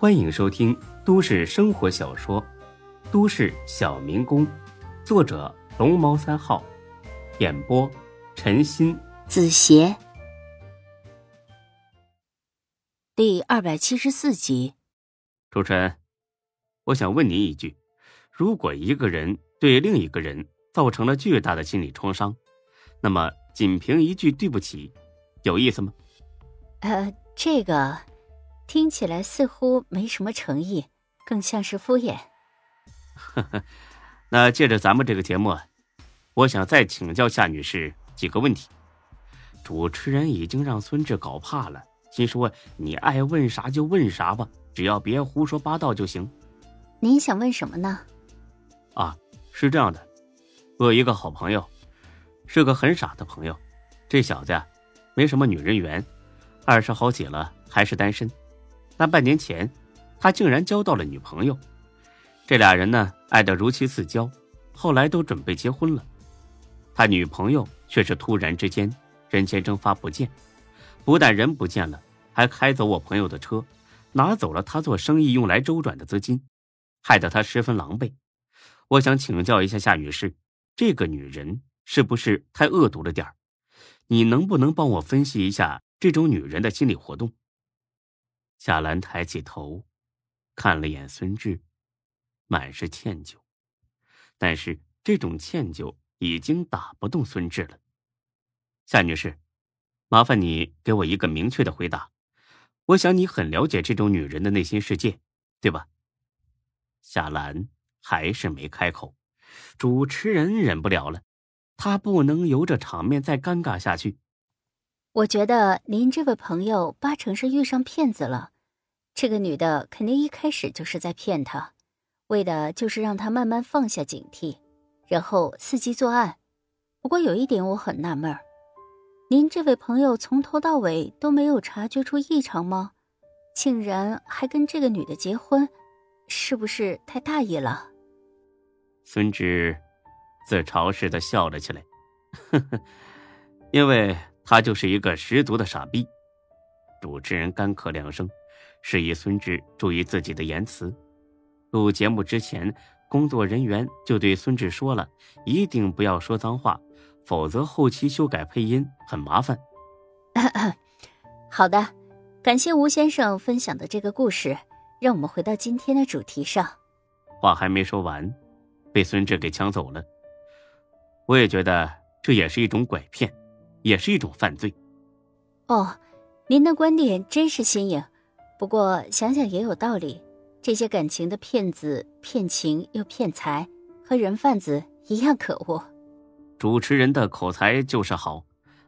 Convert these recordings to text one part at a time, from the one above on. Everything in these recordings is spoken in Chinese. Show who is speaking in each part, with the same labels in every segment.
Speaker 1: 欢迎收听都市生活小说《都市小民工》，作者龙猫三号，演播陈鑫、
Speaker 2: 子邪，第二百七十四集。
Speaker 1: 主持人，我想问您一句：如果一个人对另一个人造成了巨大的心理创伤，那么仅凭一句对不起，有意思吗？
Speaker 2: 呃，这个听起来似乎没什么诚意，更像是敷衍。
Speaker 1: 呵呵，那借着咱们这个节目，我想再请教夏女士几个问题。主持人已经让孙志搞怕了，心说你爱问啥就问啥吧，只要别胡说八道就行。
Speaker 2: 您想问什么呢？
Speaker 1: 啊，是这样的，我有一个好朋友，是个很傻的朋友。这小子呀，没什么女人缘。二十好几了还是单身，但半年前，他竟然交到了女朋友。这俩人呢，爱得如漆似胶，后来都准备结婚了。他女朋友却是突然之间人间蒸发不见，不但人不见了，还开走我朋友的车，拿走了他做生意用来周转的资金，害得他十分狼狈。我想请教一下夏女士，这个女人是不是太恶毒了点儿？你能不能帮我分析一下？这种女人的心理活动。夏兰抬起头，看了眼孙志，满是歉疚，但是这种歉疚已经打不动孙志了。夏女士，麻烦你给我一个明确的回答。我想你很了解这种女人的内心世界，对吧？夏兰还是没开口。主持人忍不了了，他不能由着场面再尴尬下去。
Speaker 2: 我觉得您这位朋友八成是遇上骗子了，这个女的肯定一开始就是在骗他，为的就是让他慢慢放下警惕，然后伺机作案。不过有一点我很纳闷，您这位朋友从头到尾都没有察觉出异常吗？竟然还跟这个女的结婚，是不是太大意了？
Speaker 1: 孙志自嘲似的笑了起来，呵呵，因为。他就是一个十足的傻逼。主持人干咳两声，示意孙志注意自己的言辞。录节目之前，工作人员就对孙志说了，一定不要说脏话，否则后期修改配音很麻烦。
Speaker 2: 好的，感谢吴先生分享的这个故事。让我们回到今天的主题上。
Speaker 1: 话还没说完，被孙志给抢走了。我也觉得这也是一种拐骗。也是一种犯罪。
Speaker 2: 哦，您的观点真是新颖。不过想想也有道理，这些感情的骗子骗情又骗财，和人贩子一样可恶。
Speaker 1: 主持人的口才就是好，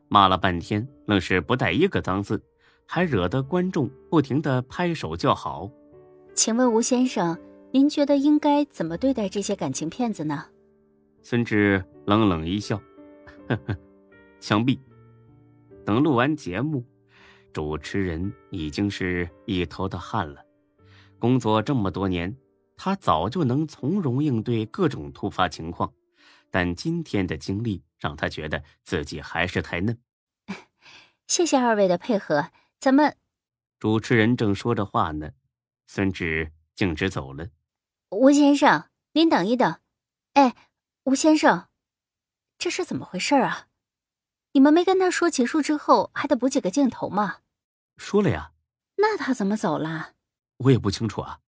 Speaker 1: 骂了半天，愣是不带一个脏字，还惹得观众不停的拍手叫好。
Speaker 2: 请问吴先生，您觉得应该怎么对待这些感情骗子呢？
Speaker 1: 孙志冷冷一笑，呵呵。枪毙。等录完节目，主持人已经是一头的汗了。工作这么多年，他早就能从容应对各种突发情况，但今天的经历让他觉得自己还是太嫩。
Speaker 2: 谢谢二位的配合，咱们。
Speaker 1: 主持人正说着话呢，孙志径直走了。
Speaker 2: 吴先生，您等一等。哎，吴先生，这是怎么回事啊？你们没跟他说结束之后还得补几个镜头吗？
Speaker 1: 说了呀。
Speaker 2: 那他怎么走了？
Speaker 1: 我也不清楚啊。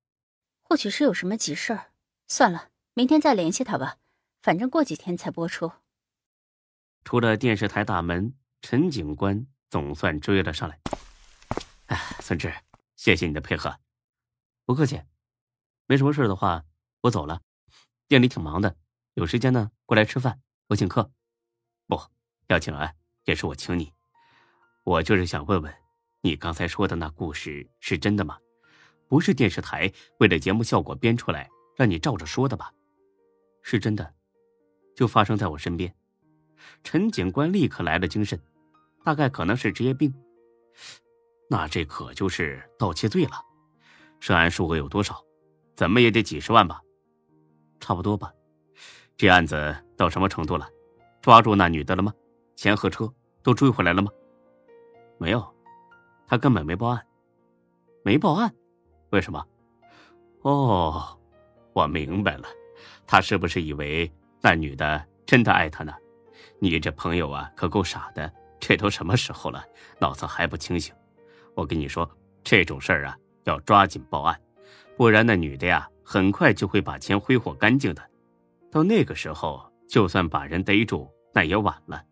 Speaker 2: 或许是有什么急事儿。算了，明天再联系他吧。反正过几天才播出。
Speaker 1: 出了电视台大门，陈警官总算追了上来。哎，孙志，谢谢你的配合。不客气。没什么事的话，我走了。店里挺忙的，有时间呢过来吃饭，我请客。不。要请啊，也是我请你。我就是想问问，你刚才说的那故事是真的吗？不是电视台为了节目效果编出来让你照着说的吧？是真的，就发生在我身边。陈警官立刻来了精神，大概可能是职业病。那这可就是盗窃罪了，涉案数额有多少？怎么也得几十万吧？差不多吧。这案子到什么程度了？抓住那女的了吗？钱和车都追回来了吗？没有，他根本没报案。没报案？为什么？
Speaker 3: 哦，我明白了，他是不是以为那女的真的爱他呢？你这朋友啊，可够傻的！这都什么时候了，脑子还不清醒？我跟你说，这种事儿啊，要抓紧报案，不然那女的呀，很快就会把钱挥霍干净的。到那个时候，就算把人逮住，那也晚了。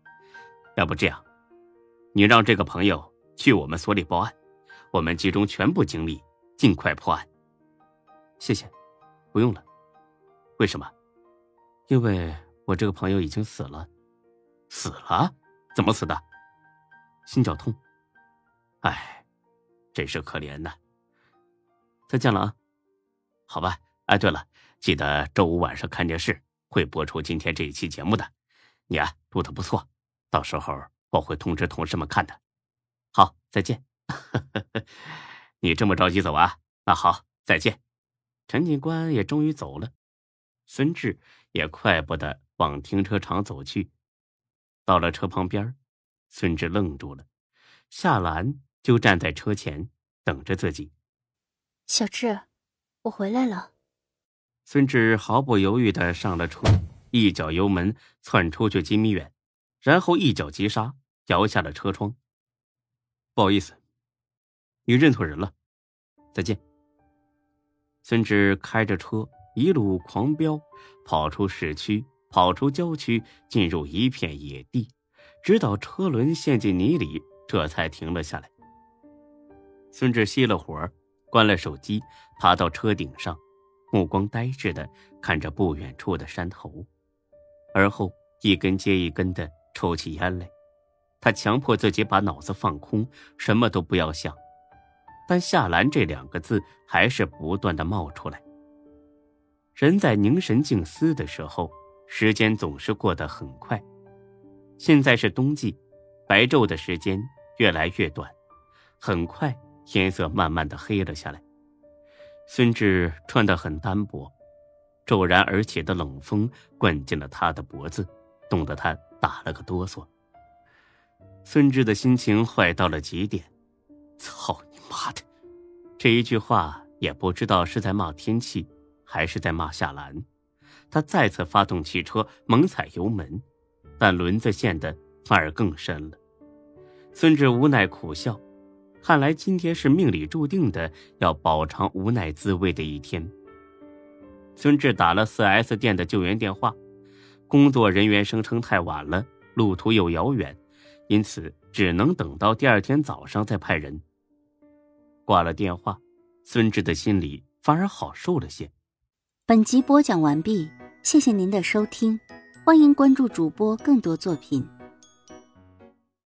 Speaker 3: 要不这样，你让这个朋友去我们所里报案，我们集中全部精力，尽快破案。
Speaker 1: 谢谢，
Speaker 3: 不用了。为什么？
Speaker 1: 因为我这个朋友已经死了。
Speaker 3: 死了？怎么死的？
Speaker 1: 心绞痛。
Speaker 3: 唉，真是可怜呐。
Speaker 1: 再见了啊。
Speaker 3: 好吧。哎，对了，记得周五晚上看电视会播出今天这一期节目的。你啊，录的不错，到时候我会通知同事们看的。
Speaker 1: 好，再见。
Speaker 3: 你这么着急走啊？那好，再见。
Speaker 1: 陈警官也终于走了，孙志也快步的往停车场走去。到了车旁边，孙志愣住了，夏兰就站在车前等着自己。
Speaker 2: 小志，我回来了。
Speaker 1: 孙志毫不犹豫的上了车，一脚油门窜出去几米远，然后一脚急刹，摇下了车窗。不好意思，你认错人了。再见。孙志开着车一路狂飙，跑出市区，跑出郊区，进入一片野地，直到车轮陷进泥里，这才停了下来。孙志熄了火，关了手机，爬到车顶上，目光呆滞的看着不远处的山头，而后一根接一根的抽起烟来。他强迫自己把脑子放空，什么都不要想。但夏兰这两个字还是不断的冒出来。人在凝神静思的时候，时间总是过得很快。现在是冬季，白昼的时间越来越短，很快天色慢慢的黑了下来。孙志穿得很单薄，骤然而起的冷风灌进了他的脖子，冻得他打了个哆嗦。孙志的心情坏到了极点，操你！妈的，这一句话也不知道是在骂天气，还是在骂夏兰。他再次发动汽车，猛踩油门，但轮子陷的反而更深了。孙志无奈苦笑，看来今天是命里注定的要饱尝无奈滋味的一天。孙志打了四 S 店的救援电话，工作人员声称太晚了，路途又遥远，因此只能等到第二天早上再派人。挂了电话，孙志的心里反而好受了些。
Speaker 2: 本集播讲完毕，谢谢您的收听，欢迎关注主播更多作品。